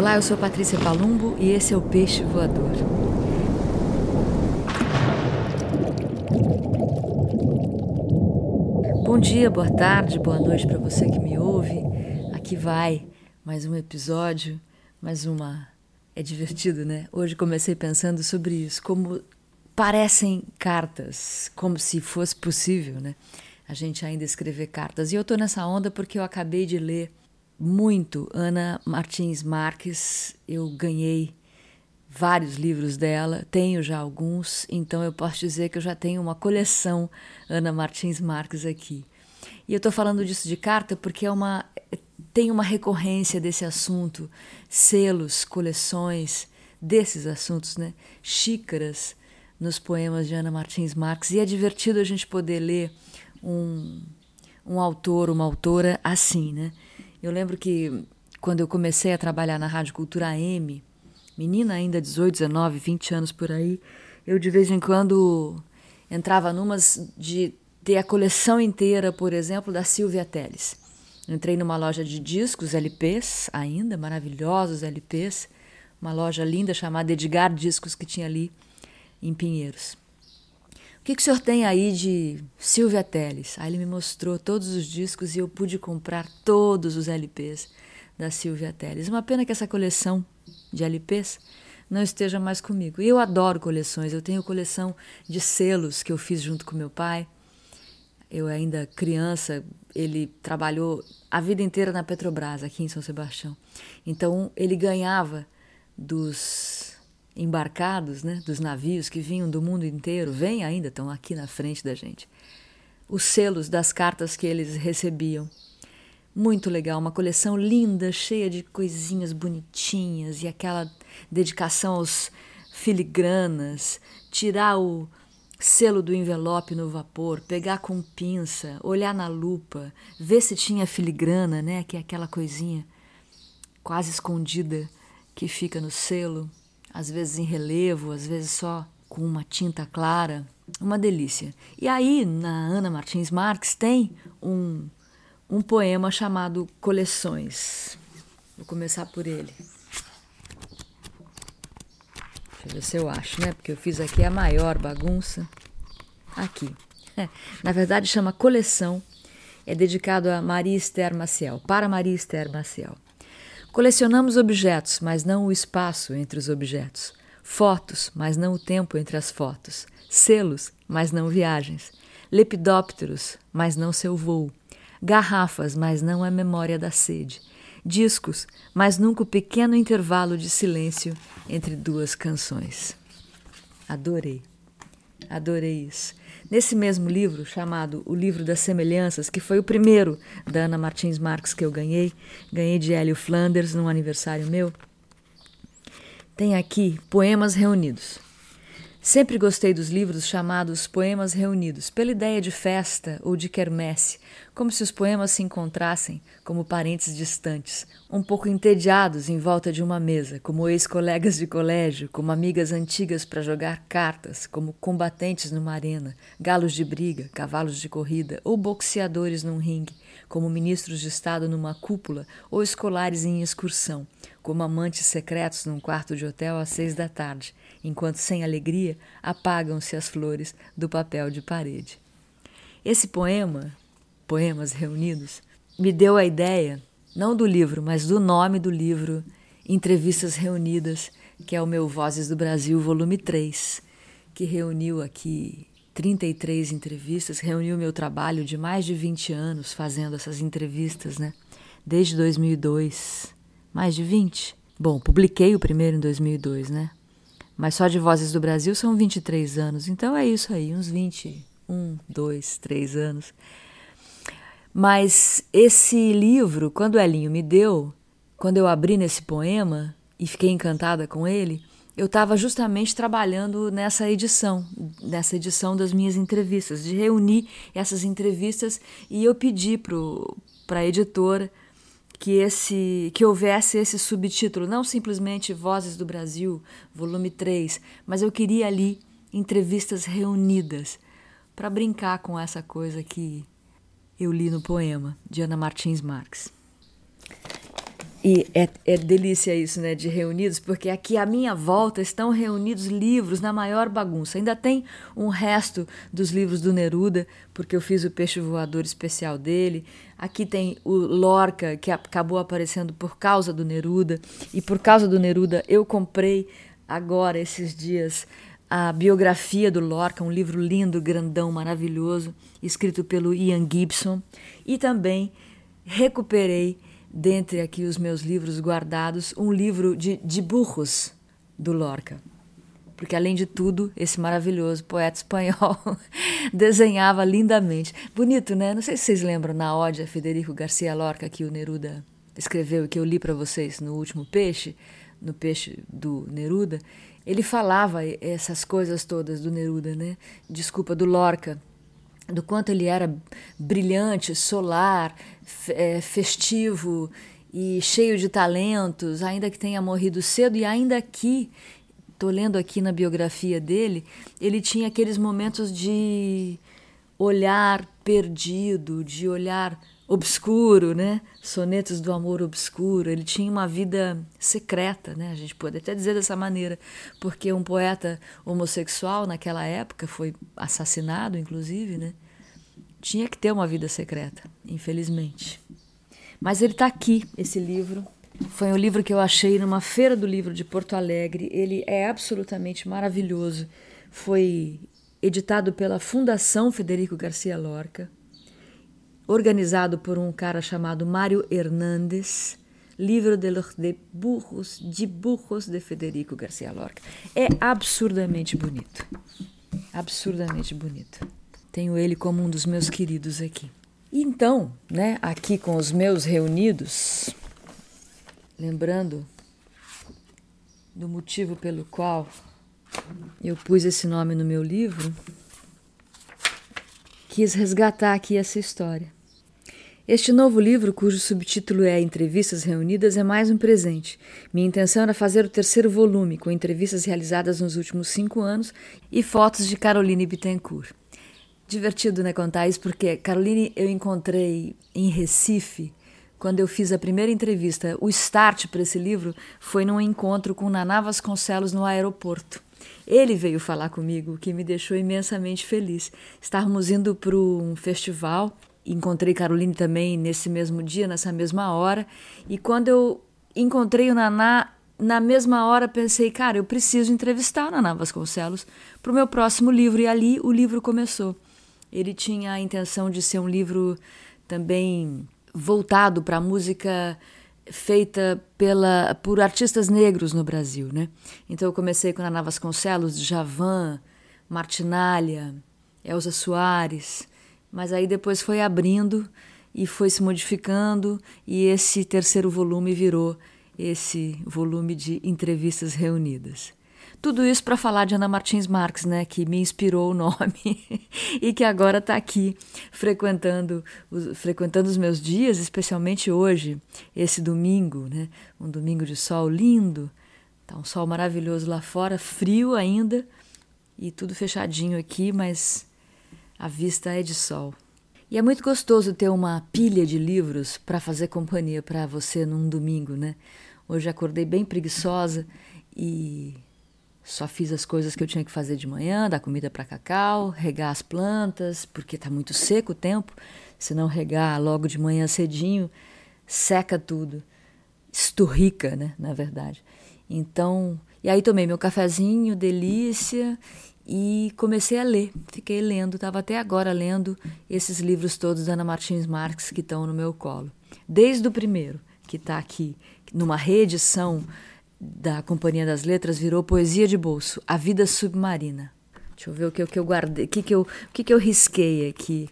Olá, eu sou Patrícia Palumbo e esse é o Peixe Voador. Bom dia, boa tarde, boa noite para você que me ouve. Aqui vai mais um episódio, mais uma. É divertido, né? Hoje comecei pensando sobre isso, como parecem cartas, como se fosse possível, né? A gente ainda escrever cartas. E eu tô nessa onda porque eu acabei de ler muito Ana Martins Marques. Eu ganhei vários livros dela, tenho já alguns, então eu posso dizer que eu já tenho uma coleção Ana Martins Marques aqui. E eu estou falando disso de carta porque é uma tem uma recorrência desse assunto, selos, coleções desses assuntos, né? Xícaras nos poemas de Ana Martins Marques e é divertido a gente poder ler um, um autor, uma autora assim, né? Eu lembro que quando eu comecei a trabalhar na Rádio Cultura AM, menina ainda 18, 19, 20 anos por aí, eu de vez em quando entrava numas de ter a coleção inteira, por exemplo, da Silvia Teles. Entrei numa loja de discos, LPs, ainda maravilhosos LPs, uma loja linda chamada Edgar Discos que tinha ali em Pinheiros. O que, que o senhor tem aí de Silvia Teles? Aí ele me mostrou todos os discos e eu pude comprar todos os LPs da Silvia Teles. Uma pena que essa coleção de LPs não esteja mais comigo. E eu adoro coleções. Eu tenho coleção de selos que eu fiz junto com meu pai. Eu ainda criança, ele trabalhou a vida inteira na Petrobras, aqui em São Sebastião. Então ele ganhava dos embarcados, né, dos navios que vinham do mundo inteiro, vêm ainda, estão aqui na frente da gente. Os selos das cartas que eles recebiam. Muito legal, uma coleção linda, cheia de coisinhas bonitinhas e aquela dedicação aos filigranas, tirar o selo do envelope no vapor, pegar com pinça, olhar na lupa, ver se tinha filigrana, né, que é aquela coisinha quase escondida que fica no selo às vezes em relevo, às vezes só com uma tinta clara. Uma delícia. E aí, na Ana Martins Marques, tem um, um poema chamado Coleções. Vou começar por ele. Deixa eu ver se eu acho, né? Porque eu fiz aqui a maior bagunça. Aqui. Na verdade, chama Coleção. É dedicado a Maria Esther Maciel, para Maria Esther Maciel. Colecionamos objetos, mas não o espaço entre os objetos. Fotos, mas não o tempo entre as fotos. Selos, mas não viagens. Lepidópteros, mas não seu voo. Garrafas, mas não a memória da sede. Discos, mas nunca o pequeno intervalo de silêncio entre duas canções. Adorei. Adorei isso. Nesse mesmo livro, chamado O Livro das Semelhanças, que foi o primeiro da Ana Martins Marques que eu ganhei, ganhei de Hélio Flanders num aniversário meu, tem aqui poemas reunidos. Sempre gostei dos livros chamados Poemas Reunidos, pela ideia de festa ou de quermesse, como se os poemas se encontrassem como parentes distantes, um pouco entediados em volta de uma mesa, como ex-colegas de colégio, como amigas antigas para jogar cartas, como combatentes numa arena, galos de briga, cavalos de corrida ou boxeadores num ringue, como ministros de Estado numa cúpula ou escolares em excursão, como amantes secretos num quarto de hotel às seis da tarde enquanto sem alegria apagam-se as flores do papel de parede. Esse poema, Poemas Reunidos, me deu a ideia, não do livro, mas do nome do livro Entrevistas Reunidas, que é o meu Vozes do Brasil, volume 3, que reuniu aqui 33 entrevistas, reuniu meu trabalho de mais de 20 anos fazendo essas entrevistas, né? Desde 2002. Mais de 20? Bom, publiquei o primeiro em 2002, né? Mas só de Vozes do Brasil são 23 anos. Então é isso aí, uns 21, 2, 3 anos. Mas esse livro, quando o Elinho me deu, quando eu abri nesse poema e fiquei encantada com ele, eu estava justamente trabalhando nessa edição, nessa edição das minhas entrevistas, de reunir essas entrevistas e eu pedi para a editora que esse que houvesse esse subtítulo, não simplesmente Vozes do Brasil, volume 3, mas eu queria ali entrevistas reunidas para brincar com essa coisa que eu li no poema de Ana Martins Marques. E é, é, delícia isso, né, de reunidos, porque aqui à minha volta estão reunidos livros na maior bagunça. Ainda tem um resto dos livros do Neruda, porque eu fiz o peixe voador especial dele. Aqui tem o Lorca, que acabou aparecendo por causa do Neruda. E por causa do Neruda, eu comprei agora, esses dias, a biografia do Lorca, um livro lindo, grandão, maravilhoso, escrito pelo Ian Gibson. E também recuperei dentre aqui os meus livros guardados, um livro de, de burros do Lorca. Porque, além de tudo, esse maravilhoso poeta espanhol desenhava lindamente. Bonito, né? Não sei se vocês lembram na ode a Federico Garcia Lorca que o Neruda escreveu que eu li para vocês no último Peixe, no Peixe do Neruda. Ele falava essas coisas todas do Neruda, né? Desculpa, do Lorca do quanto ele era brilhante, solar, é, festivo e cheio de talentos, ainda que tenha morrido cedo e ainda aqui, estou lendo aqui na biografia dele, ele tinha aqueles momentos de olhar perdido, de olhar obscuro, né? Sonetos do amor obscuro. Ele tinha uma vida secreta, né? A gente pode até dizer dessa maneira, porque um poeta homossexual naquela época foi assassinado, inclusive, né? Tinha que ter uma vida secreta, infelizmente. Mas ele está aqui, esse livro. Foi um livro que eu achei numa feira do livro de Porto Alegre. Ele é absolutamente maravilhoso. Foi editado pela Fundação Federico Garcia Lorca organizado por um cara chamado Mário Hernandes, Livro de los de burros, de Federico Garcia Lorca. É absurdamente bonito. Absurdamente bonito. Tenho ele como um dos meus queridos aqui. Então, né, aqui com os meus reunidos, lembrando do motivo pelo qual eu pus esse nome no meu livro, quis resgatar aqui essa história. Este novo livro, cujo subtítulo é Entrevistas Reunidas, é mais um presente. Minha intenção era fazer o terceiro volume, com entrevistas realizadas nos últimos cinco anos e fotos de Caroline Bittencourt. Divertido, né, contar isso, porque Caroline eu encontrei em Recife quando eu fiz a primeira entrevista. O start para esse livro foi num encontro com Naná Vasconcelos no aeroporto. Ele veio falar comigo, o que me deixou imensamente feliz. Estávamos indo para um festival encontrei Caroline também nesse mesmo dia, nessa mesma hora. E quando eu encontrei o Naná, na mesma hora pensei, cara, eu preciso entrevistar o Naná Vasconcelos para o meu próximo livro. E ali o livro começou. Ele tinha a intenção de ser um livro também voltado para a música feita pela, por artistas negros no Brasil, né? Então eu comecei com Naná Vasconcelos, Javan, Martinalha, Elza Soares, mas aí depois foi abrindo e foi se modificando, e esse terceiro volume virou esse volume de entrevistas reunidas. Tudo isso para falar de Ana Martins Marques, né, que me inspirou o nome e que agora está aqui frequentando os, frequentando os meus dias, especialmente hoje, esse domingo, né, um domingo de sol lindo, tá um sol maravilhoso lá fora, frio ainda e tudo fechadinho aqui, mas a vista é de sol. E é muito gostoso ter uma pilha de livros para fazer companhia para você num domingo, né? Hoje acordei bem preguiçosa e só fiz as coisas que eu tinha que fazer de manhã, dar comida para cacau, regar as plantas, porque está muito seco o tempo. Se não regar logo de manhã cedinho, seca tudo. Esturrica, né, na verdade. Então, e aí tomei meu cafezinho, delícia, e comecei a ler. Fiquei lendo, estava até agora lendo esses livros todos da Ana Martins Marques que estão no meu colo. Desde o primeiro, que está aqui, numa reedição da Companhia das Letras, virou Poesia de Bolso, A Vida Submarina. Deixa eu ver o que, o que eu guardei, o que, que, eu, o que, que eu risquei aqui.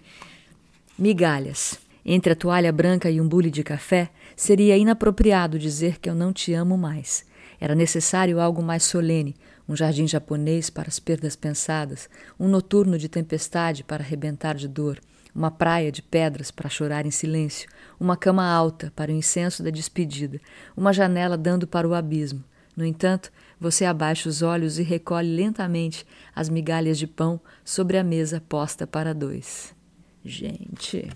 Migalhas. Entre a toalha branca e um bule de café, seria inapropriado dizer que eu não te amo mais. Era necessário algo mais solene, um jardim japonês para as perdas pensadas, um noturno de tempestade para arrebentar de dor, uma praia de pedras para chorar em silêncio, uma cama alta para o incenso da despedida, uma janela dando para o abismo. No entanto, você abaixa os olhos e recolhe lentamente as migalhas de pão sobre a mesa posta para dois. Gente,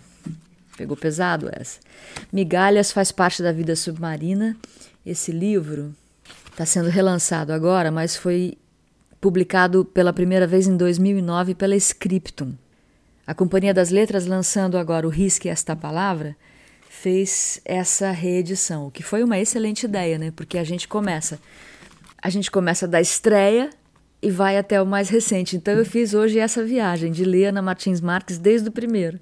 Pegou pesado essa. Migalhas faz parte da vida submarina. Esse livro está sendo relançado agora, mas foi publicado pela primeira vez em 2009 pela Scriptum. A Companhia das Letras, lançando agora o Risque Esta Palavra, fez essa reedição, o que foi uma excelente ideia, né? Porque a gente começa, a gente começa da estreia e vai até o mais recente. Então eu fiz hoje essa viagem de ler Ana Martins Marques desde o primeiro.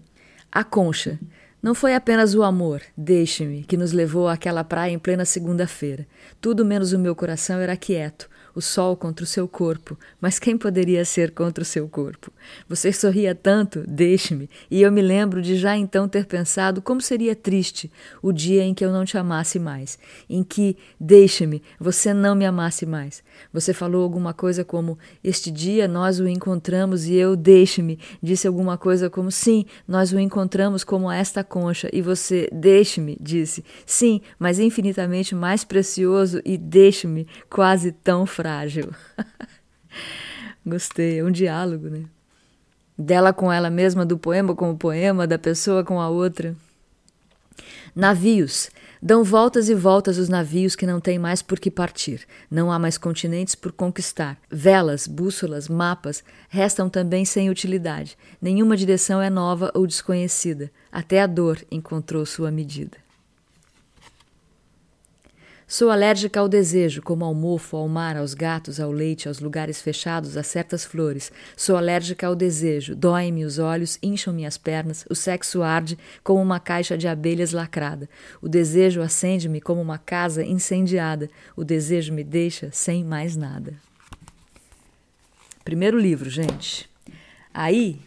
A Concha. Não foi apenas o amor, deixe-me, que nos levou àquela praia em plena segunda-feira. Tudo menos o meu coração era quieto, o sol contra o seu corpo, mas quem poderia ser contra o seu corpo? Você sorria tanto, deixe-me, e eu me lembro de já então ter pensado como seria triste o dia em que eu não te amasse mais, em que, deixe-me, você não me amasse mais. Você falou alguma coisa como: Este dia nós o encontramos e eu, deixe-me, disse alguma coisa como: Sim, nós o encontramos como esta concha, e você, deixe-me, disse: Sim, mas infinitamente mais precioso e deixe-me, quase tão frágil. Gostei, é um diálogo, né? Dela com ela mesma, do poema com o poema, da pessoa com a outra. Navios. Dão voltas e voltas os navios que não têm mais por que partir. Não há mais continentes por conquistar. Velas, bússolas, mapas restam também sem utilidade. Nenhuma direção é nova ou desconhecida. Até a dor encontrou sua medida. Sou alérgica ao desejo, como ao mofo, ao mar, aos gatos, ao leite, aos lugares fechados, a certas flores. Sou alérgica ao desejo. Doem-me os olhos, incham-me as pernas, o sexo arde como uma caixa de abelhas lacrada. O desejo acende-me como uma casa incendiada. O desejo me deixa sem mais nada. Primeiro livro, gente. Aí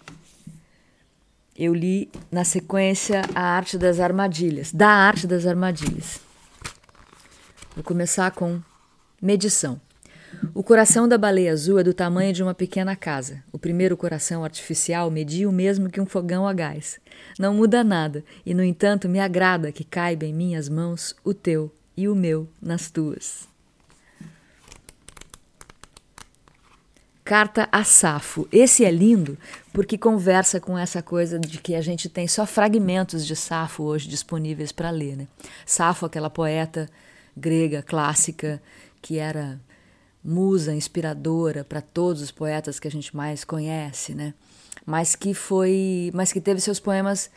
eu li na sequência A Arte das Armadilhas, da Arte das Armadilhas. Vou começar com medição. O coração da baleia azul é do tamanho de uma pequena casa. O primeiro coração artificial media o mesmo que um fogão a gás. Não muda nada, e no entanto me agrada que caiba em minhas mãos o teu e o meu nas tuas. Carta a Safo. Esse é lindo porque conversa com essa coisa de que a gente tem só fragmentos de Safo hoje disponíveis para ler. Né? Safo, aquela poeta grega clássica, que era musa inspiradora para todos os poetas que a gente mais conhece, né? Mas que foi, mas que teve seus poemas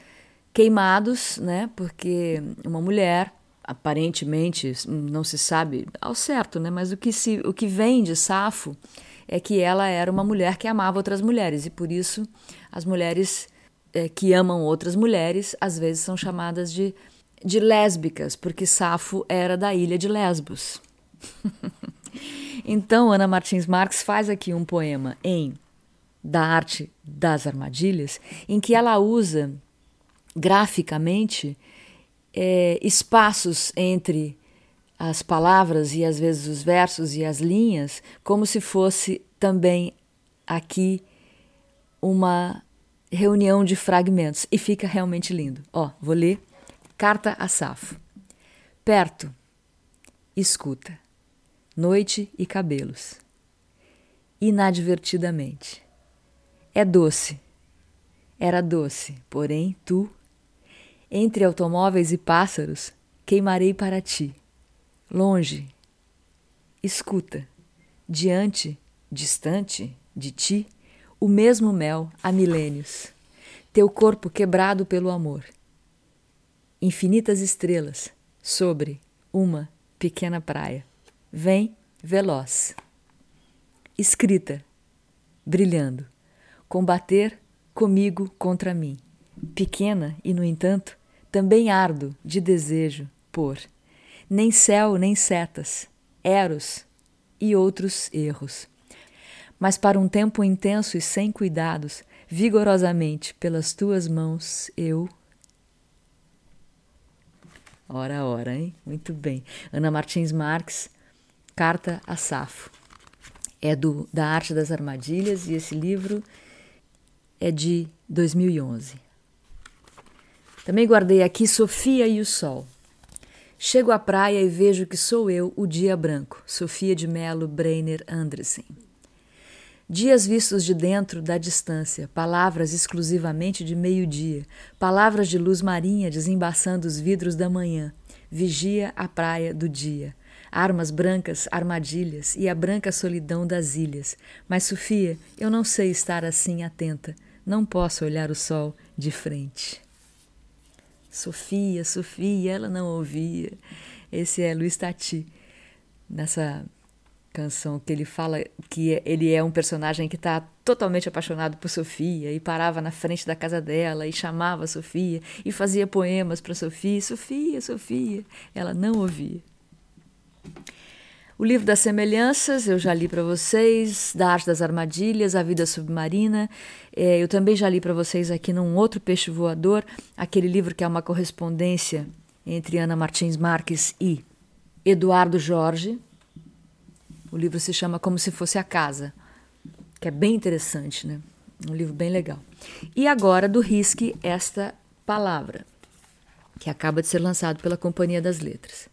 queimados, né? Porque uma mulher aparentemente não se sabe ao certo, né? Mas o que se, o que vem de Safo é que ela era uma mulher que amava outras mulheres e por isso as mulheres é, que amam outras mulheres às vezes são chamadas de de lésbicas, porque Safo era da ilha de Lesbos. então, Ana Martins Marques faz aqui um poema em Da Arte das Armadilhas, em que ela usa graficamente é, espaços entre as palavras e às vezes os versos e as linhas, como se fosse também aqui uma reunião de fragmentos. E fica realmente lindo. Ó, vou ler Carta a Safo. Perto, escuta. Noite e cabelos. Inadvertidamente. É doce. Era doce, porém tu, entre automóveis e pássaros, queimarei para ti. Longe, escuta. Diante, distante de ti, o mesmo mel há milênios. Teu corpo quebrado pelo amor infinitas estrelas sobre uma pequena praia. Vem veloz. Escrita, brilhando. Combater comigo contra mim. Pequena e, no entanto, também ardo de desejo por nem céu nem setas, eros e outros erros. Mas para um tempo intenso e sem cuidados, vigorosamente pelas tuas mãos eu Ora, ora, hein? Muito bem. Ana Martins Marques, Carta a Safo. É do da Arte das Armadilhas e esse livro é de 2011. Também guardei aqui Sofia e o Sol. Chego à praia e vejo que sou eu o dia branco. Sofia de Melo Breiner Andressen. Dias vistos de dentro da distância, palavras exclusivamente de meio-dia, palavras de luz marinha desembaçando os vidros da manhã, vigia a praia do dia. Armas brancas, armadilhas e a branca solidão das ilhas. Mas, Sofia, eu não sei estar assim atenta. Não posso olhar o sol de frente. Sofia, Sofia, ela não ouvia. Esse é Luiz Tati, nessa canção que ele fala que ele é um personagem que está totalmente apaixonado por Sofia e parava na frente da casa dela e chamava Sofia e fazia poemas para Sofia, Sofia, Sofia. Ela não ouvia. O livro das semelhanças eu já li para vocês, da arte das armadilhas, a vida submarina. É, eu também já li para vocês aqui num outro peixe voador, aquele livro que é uma correspondência entre Ana Martins Marques e Eduardo Jorge. O livro se chama Como se fosse a casa, que é bem interessante, né? Um livro bem legal. E agora do Risque esta palavra, que acaba de ser lançado pela Companhia das Letras.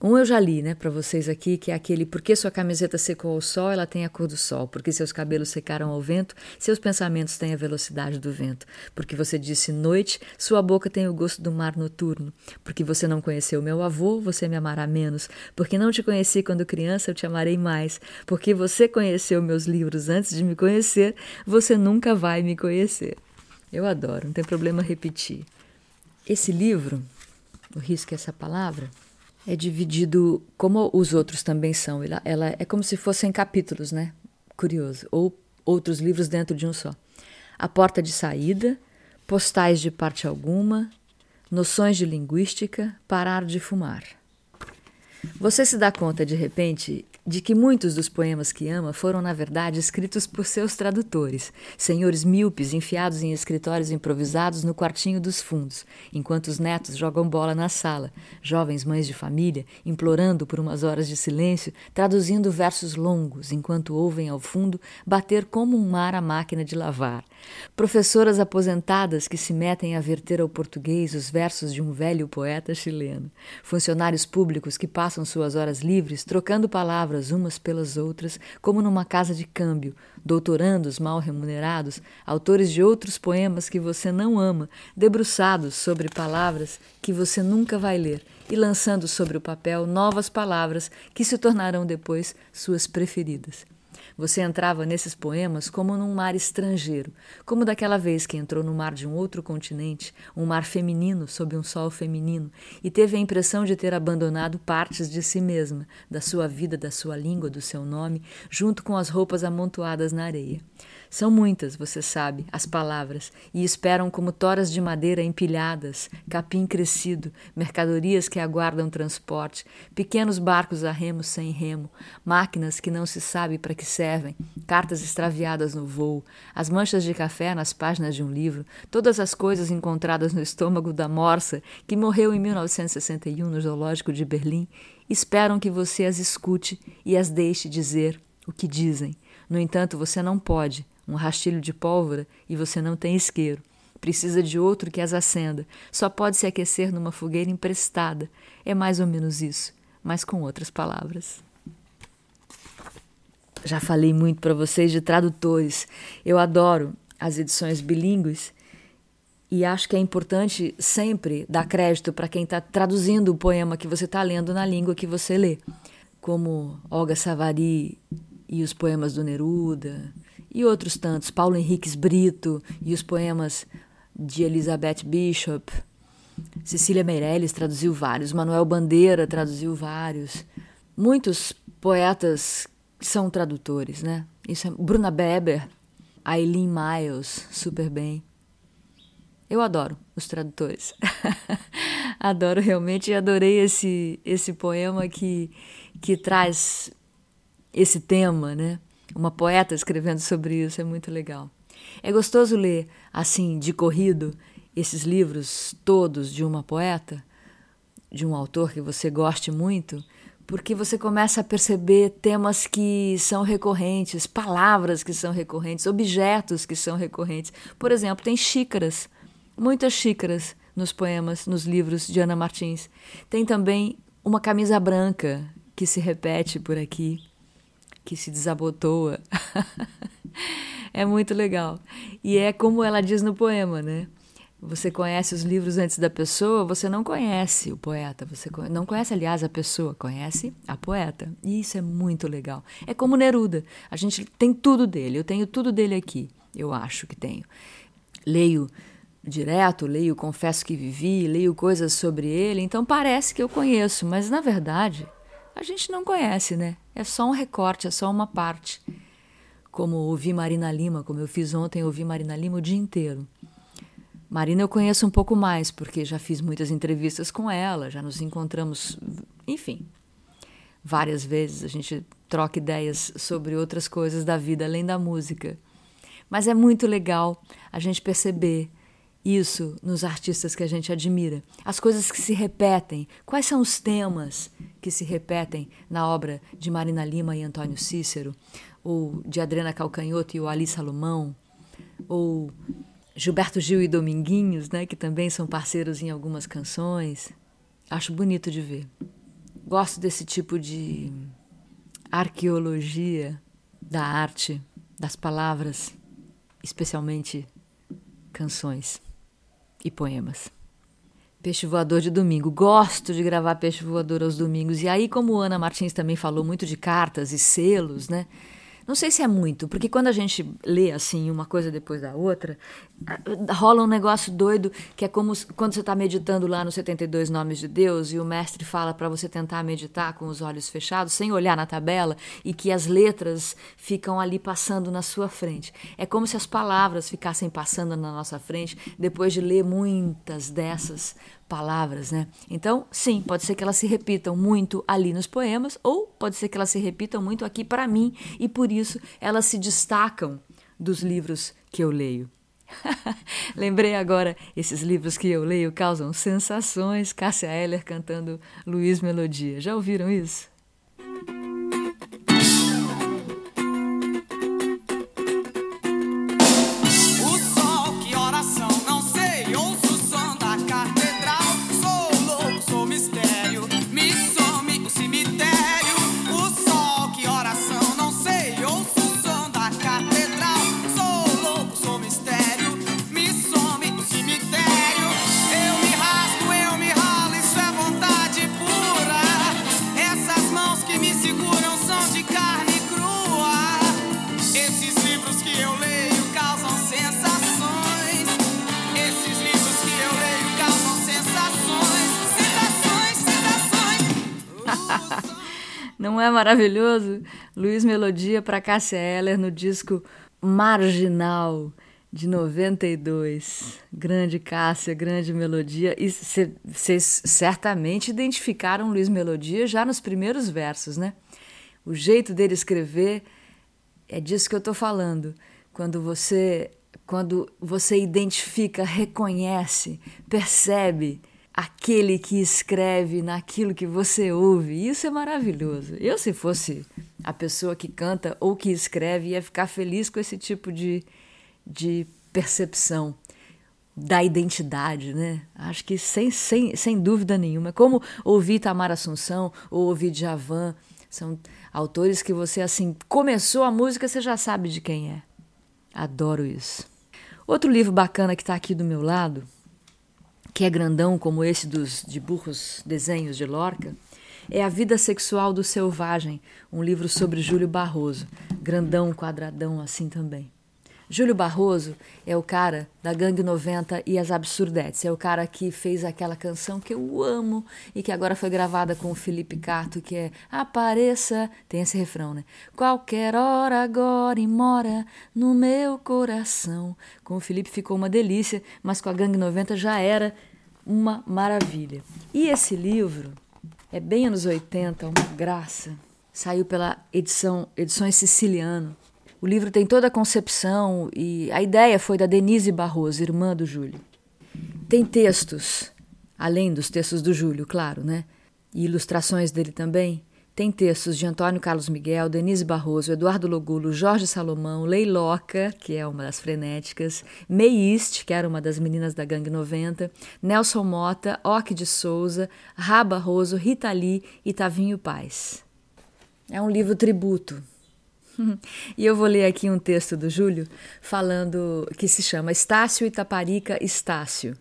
Um eu já li, né, para vocês aqui, que é aquele porque sua camiseta secou ao sol, ela tem a cor do sol, porque seus cabelos secaram ao vento, seus pensamentos têm a velocidade do vento, porque você disse noite, sua boca tem o gosto do mar noturno, porque você não conheceu meu avô, você me amará menos, porque não te conheci quando criança, eu te amarei mais, porque você conheceu meus livros antes de me conhecer, você nunca vai me conhecer. Eu adoro, não tem problema repetir. Esse livro, o risco é essa palavra, é dividido, como os outros também são, ela, ela é como se fossem capítulos, né? Curioso. Ou outros livros dentro de um só. A porta de saída, postais de parte alguma, noções de linguística, parar de fumar. Você se dá conta, de repente, de que muitos dos poemas que ama foram, na verdade, escritos por seus tradutores, senhores míopes enfiados em escritórios improvisados no quartinho dos fundos, enquanto os netos jogam bola na sala, jovens mães de família implorando por umas horas de silêncio, traduzindo versos longos, enquanto ouvem ao fundo bater como um mar a máquina de lavar, professoras aposentadas que se metem a verter ao português os versos de um velho poeta chileno, funcionários públicos que passam suas horas livres trocando palavras umas pelas outras, como numa casa de câmbio, doutorandos mal remunerados, autores de outros poemas que você não ama, debruçados sobre palavras que você nunca vai ler e lançando sobre o papel novas palavras que se tornarão depois suas preferidas. Você entrava nesses poemas como num mar estrangeiro, como daquela vez que entrou no mar de um outro continente, um mar feminino sob um sol feminino, e teve a impressão de ter abandonado partes de si mesma, da sua vida, da sua língua, do seu nome, junto com as roupas amontoadas na areia. São muitas, você sabe, as palavras, e esperam como toras de madeira empilhadas, capim crescido, mercadorias que aguardam transporte, pequenos barcos a remo sem remo, máquinas que não se sabe para que servem, cartas extraviadas no voo, as manchas de café nas páginas de um livro, todas as coisas encontradas no estômago da morsa que morreu em 1961 no Zoológico de Berlim, esperam que você as escute e as deixe dizer o que dizem. No entanto, você não pode, um rastilho de pólvora e você não tem isqueiro. Precisa de outro que as acenda. Só pode se aquecer numa fogueira emprestada. É mais ou menos isso, mas com outras palavras. Já falei muito para vocês de tradutores. Eu adoro as edições bilíngues e acho que é importante sempre dar crédito para quem está traduzindo o poema que você está lendo na língua que você lê, como Olga Savary e os poemas do Neruda, e outros tantos, Paulo Henriques Brito e os poemas de Elizabeth Bishop. Cecília Meirelles traduziu vários, Manuel Bandeira traduziu vários. Muitos poetas são tradutores, né? Isso é Bruna Beber, Eileen Miles, super bem. Eu adoro os tradutores. adoro realmente e adorei esse esse poema que que traz esse tema, né? Uma poeta escrevendo sobre isso é muito legal. É gostoso ler, assim, de corrido, esses livros todos de uma poeta, de um autor que você goste muito, porque você começa a perceber temas que são recorrentes, palavras que são recorrentes, objetos que são recorrentes. Por exemplo, tem xícaras, muitas xícaras nos poemas, nos livros de Ana Martins. Tem também uma camisa branca que se repete por aqui que se desabotoa. é muito legal. E é como ela diz no poema, né? Você conhece os livros antes da pessoa, você não conhece o poeta. Você não conhece, aliás, a pessoa, conhece a poeta. E isso é muito legal. É como Neruda. A gente tem tudo dele. Eu tenho tudo dele aqui. Eu acho que tenho. Leio direto, leio Confesso que Vivi, leio coisas sobre ele, então parece que eu conheço, mas na verdade a gente não conhece, né? É só um recorte, é só uma parte. Como ouvi Marina Lima, como eu fiz ontem, ouvi Marina Lima o dia inteiro. Marina eu conheço um pouco mais, porque já fiz muitas entrevistas com ela, já nos encontramos, enfim, várias vezes. A gente troca ideias sobre outras coisas da vida além da música. Mas é muito legal a gente perceber isso nos artistas que a gente admira. As coisas que se repetem. Quais são os temas que se repetem na obra de Marina Lima e Antônio Cícero? Ou de Adriana Calcanhoto e o Ali Salomão? Ou Gilberto Gil e Dominguinhos, né, que também são parceiros em algumas canções. Acho bonito de ver. Gosto desse tipo de arqueologia da arte, das palavras, especialmente canções e poemas. Peixe voador de domingo. Gosto de gravar peixe voador aos domingos. E aí, como Ana Martins também falou muito de cartas e selos, né? Não sei se é muito, porque quando a gente lê assim uma coisa depois da outra, rola um negócio doido que é como quando você está meditando lá nos 72 Nomes de Deus e o mestre fala para você tentar meditar com os olhos fechados, sem olhar na tabela, e que as letras ficam ali passando na sua frente. É como se as palavras ficassem passando na nossa frente depois de ler muitas dessas palavras, né? Então, sim, pode ser que elas se repitam muito ali nos poemas, ou pode ser que elas se repitam muito aqui para mim, e por isso elas se destacam dos livros que eu leio. Lembrei agora, esses livros que eu leio causam sensações. Cássia Eller cantando Luiz Melodia. Já ouviram isso? Não é maravilhoso? Luiz Melodia para Cássia Eller no disco Marginal de 92. Grande Cássia, grande melodia. E vocês certamente identificaram Luiz Melodia já nos primeiros versos, né? O jeito dele escrever é disso que eu estou falando. Quando você, quando você identifica, reconhece, percebe aquele que escreve naquilo que você ouve. Isso é maravilhoso. Eu, se fosse a pessoa que canta ou que escreve, ia ficar feliz com esse tipo de, de percepção da identidade, né? Acho que sem, sem, sem dúvida nenhuma. Como ouvir Tamar Assunção ou ouvir Djavan. São autores que você, assim, começou a música, você já sabe de quem é. Adoro isso. Outro livro bacana que está aqui do meu lado que é grandão como esse dos de burros desenhos de Lorca, é A Vida Sexual do Selvagem, um livro sobre Júlio Barroso, grandão, quadradão assim também. Júlio Barroso é o cara da Gangue 90 e as Absurdetes. É o cara que fez aquela canção que eu amo e que agora foi gravada com o Felipe Cato, que é Apareça. Tem esse refrão, né? Qualquer hora agora e mora no meu coração. Com o Felipe ficou uma delícia, mas com a Gangue 90 já era uma maravilha. E esse livro é bem anos 80, uma graça. Saiu pela edição Edições Siciliano. O livro tem toda a concepção e a ideia foi da Denise Barroso, irmã do Júlio. Tem textos, além dos textos do Júlio, claro, né? E ilustrações dele também. Tem textos de Antônio Carlos Miguel, Denise Barroso, Eduardo Logulo, Jorge Salomão, Leiloca, que é uma das frenéticas, Meist, que era uma das meninas da Gangue 90, Nelson Mota, Ock de Souza, Rá Barroso, Rita Lee e Tavinho Paz. É um livro tributo, e eu vou ler aqui um texto do Júlio falando que se chama Estácio Itaparica Estácio.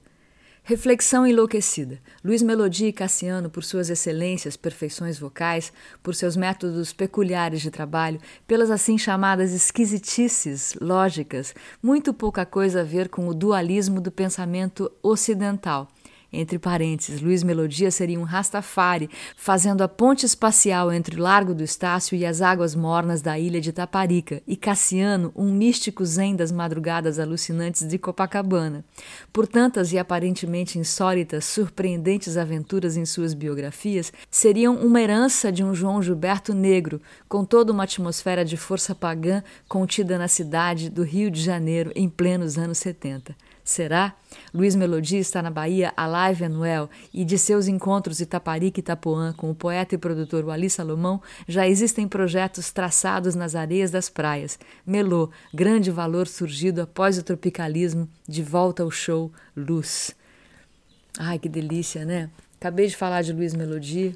Reflexão enlouquecida. Luiz Melodia e Cassiano, por suas excelências, perfeições vocais, por seus métodos peculiares de trabalho, pelas assim chamadas esquisitices lógicas, muito pouca coisa a ver com o dualismo do pensamento ocidental entre parênteses, Luiz Melodia seria um Rastafari, fazendo a ponte espacial entre o Largo do Estácio e as águas mornas da ilha de Taparica, e Cassiano, um místico zen das madrugadas alucinantes de Copacabana. Por tantas e aparentemente insólitas, surpreendentes aventuras em suas biografias, seriam uma herança de um João Gilberto negro, com toda uma atmosfera de força pagã contida na cidade do Rio de Janeiro em plenos anos 70. Será? Luiz Melodia está na Bahia a live anuel e de seus encontros Itaparica e Itapuã com o poeta e produtor Wally Salomão já existem projetos traçados nas areias das praias. Melô, grande valor surgido após o tropicalismo, de volta ao show Luz. Ai, que delícia, né? Acabei de falar de Luiz Melodia.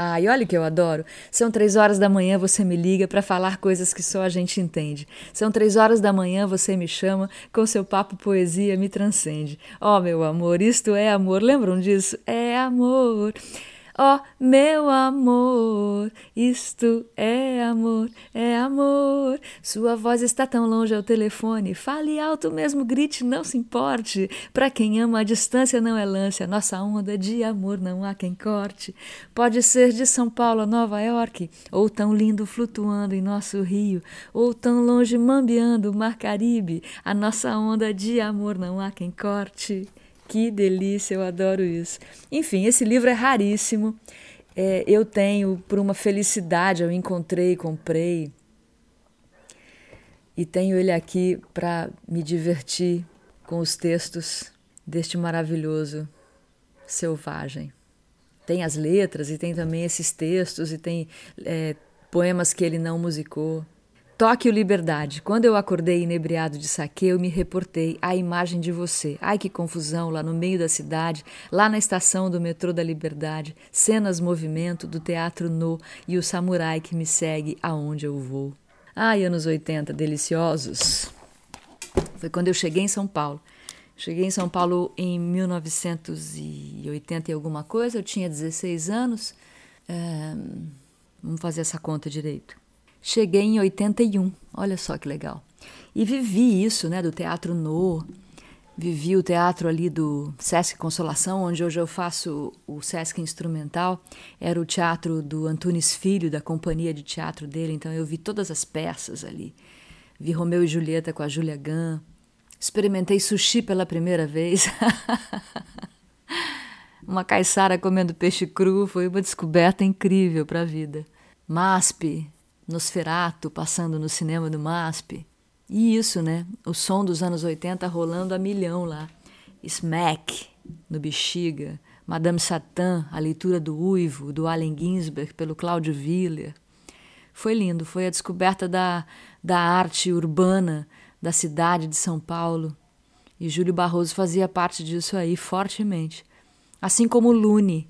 Ai, olha que eu adoro. São três horas da manhã, você me liga para falar coisas que só a gente entende. São três horas da manhã, você me chama, com seu papo poesia me transcende. Oh, meu amor, isto é amor. Lembram disso? É amor. Ó oh, meu amor, isto é amor, é amor. Sua voz está tão longe ao telefone. Fale alto mesmo, grite, não se importe. Para quem ama, a distância não é lance. A nossa onda de amor não há quem corte. Pode ser de São Paulo a Nova York, ou tão lindo flutuando em nosso rio, ou tão longe mambeando o Mar Caribe. A nossa onda de amor não há quem corte. Que delícia, eu adoro isso. Enfim, esse livro é raríssimo. É, eu tenho, por uma felicidade, eu encontrei, comprei. E tenho ele aqui para me divertir com os textos deste maravilhoso selvagem. Tem as letras e tem também esses textos e tem é, poemas que ele não musicou. Toque o Liberdade. Quando eu acordei inebriado de saque, eu me reportei à imagem de você. Ai que confusão lá no meio da cidade, lá na estação do metrô da Liberdade, cenas movimento do teatro no e o samurai que me segue aonde eu vou. Ai, anos 80, deliciosos. Foi quando eu cheguei em São Paulo. Cheguei em São Paulo em 1980 e alguma coisa, eu tinha 16 anos. É, vamos fazer essa conta direito. Cheguei em 81, olha só que legal. E vivi isso, né, do Teatro No, vivi o teatro ali do Sesc Consolação, onde hoje eu faço o Sesc Instrumental. Era o teatro do Antunes Filho, da companhia de teatro dele, então eu vi todas as peças ali. Vi Romeu e Julieta com a Julia Gunn. Experimentei sushi pela primeira vez. uma caiçara comendo peixe cru foi uma descoberta incrível para a vida. MASP, Nosferato passando no cinema do MASP. E isso, né? O som dos anos 80 rolando a milhão lá. Smack no Bexiga, Madame Satã, a leitura do Uivo, do Allen Ginsberg pelo Cláudio Willer. Foi lindo, foi a descoberta da, da arte urbana da cidade de São Paulo. E Júlio Barroso fazia parte disso aí fortemente. Assim como Lune,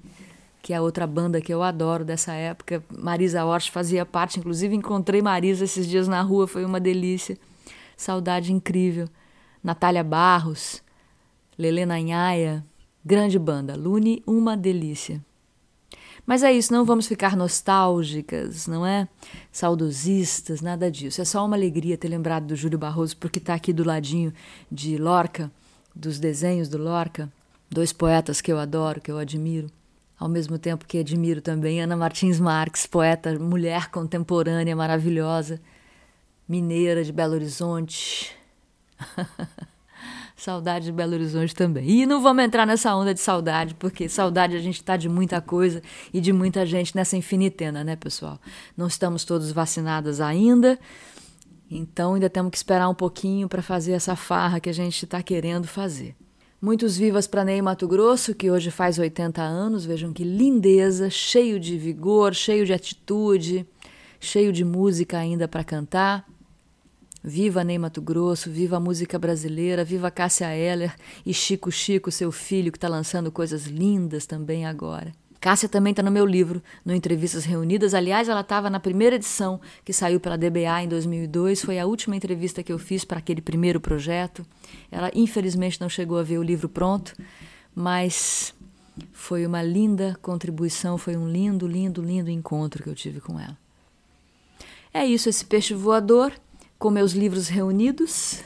que é a outra banda que eu adoro dessa época. Marisa Hort fazia parte, inclusive encontrei Marisa esses dias na rua, foi uma delícia. Saudade incrível. Natália Barros, Lelena Nhaia, grande banda. Lune, uma delícia. Mas é isso, não vamos ficar nostálgicas, não é? Saudosistas, nada disso. É só uma alegria ter lembrado do Júlio Barroso, porque está aqui do ladinho de Lorca, dos desenhos do Lorca, dois poetas que eu adoro, que eu admiro ao mesmo tempo que admiro também Ana Martins Marques, poeta, mulher contemporânea maravilhosa, mineira de Belo Horizonte. saudade de Belo Horizonte também. E não vamos entrar nessa onda de saudade, porque saudade a gente está de muita coisa e de muita gente nessa infinitena, né, pessoal? Não estamos todos vacinados ainda, então ainda temos que esperar um pouquinho para fazer essa farra que a gente está querendo fazer. Muitos vivas para Ney Mato Grosso, que hoje faz 80 anos. Vejam que lindeza, cheio de vigor, cheio de atitude, cheio de música ainda para cantar. Viva Ney Mato Grosso, viva a música brasileira, viva Cássia Eller e Chico Chico, seu filho, que está lançando coisas lindas também agora. Cássia também está no meu livro, no Entrevistas Reunidas. Aliás, ela estava na primeira edição que saiu pela DBA em 2002. Foi a última entrevista que eu fiz para aquele primeiro projeto. Ela, infelizmente, não chegou a ver o livro pronto, mas foi uma linda contribuição. Foi um lindo, lindo, lindo encontro que eu tive com ela. É isso, esse peixe voador, com meus livros reunidos.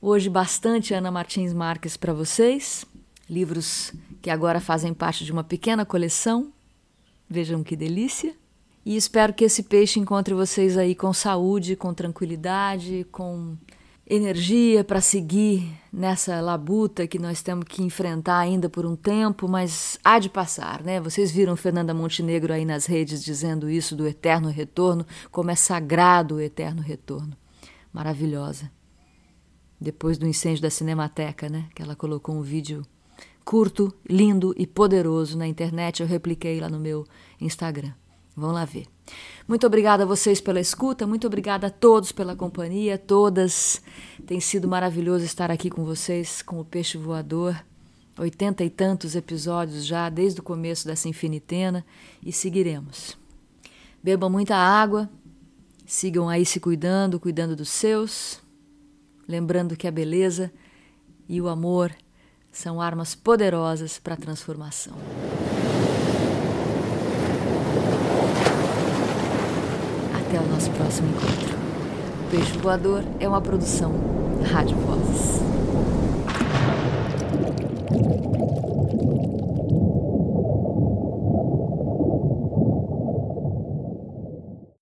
Hoje, bastante Ana Martins Marques para vocês. Livros que agora fazem parte de uma pequena coleção. Vejam que delícia. E espero que esse peixe encontre vocês aí com saúde, com tranquilidade, com energia para seguir nessa labuta que nós temos que enfrentar ainda por um tempo, mas há de passar, né? Vocês viram Fernanda Montenegro aí nas redes dizendo isso do eterno retorno, como é sagrado o eterno retorno. Maravilhosa. Depois do incêndio da Cinemateca, né? Que ela colocou um vídeo curto, lindo e poderoso na internet. Eu repliquei lá no meu Instagram. Vão lá ver. Muito obrigada a vocês pela escuta, muito obrigada a todos pela companhia, todas. Tem sido maravilhoso estar aqui com vocês, com o Peixe Voador. Oitenta e tantos episódios já, desde o começo dessa infinitena, e seguiremos. Bebam muita água, sigam aí se cuidando, cuidando dos seus, lembrando que a beleza e o amor são armas poderosas para a transformação. Até o nosso próximo encontro. O Peixe Voador é uma produção Rádio Vozes.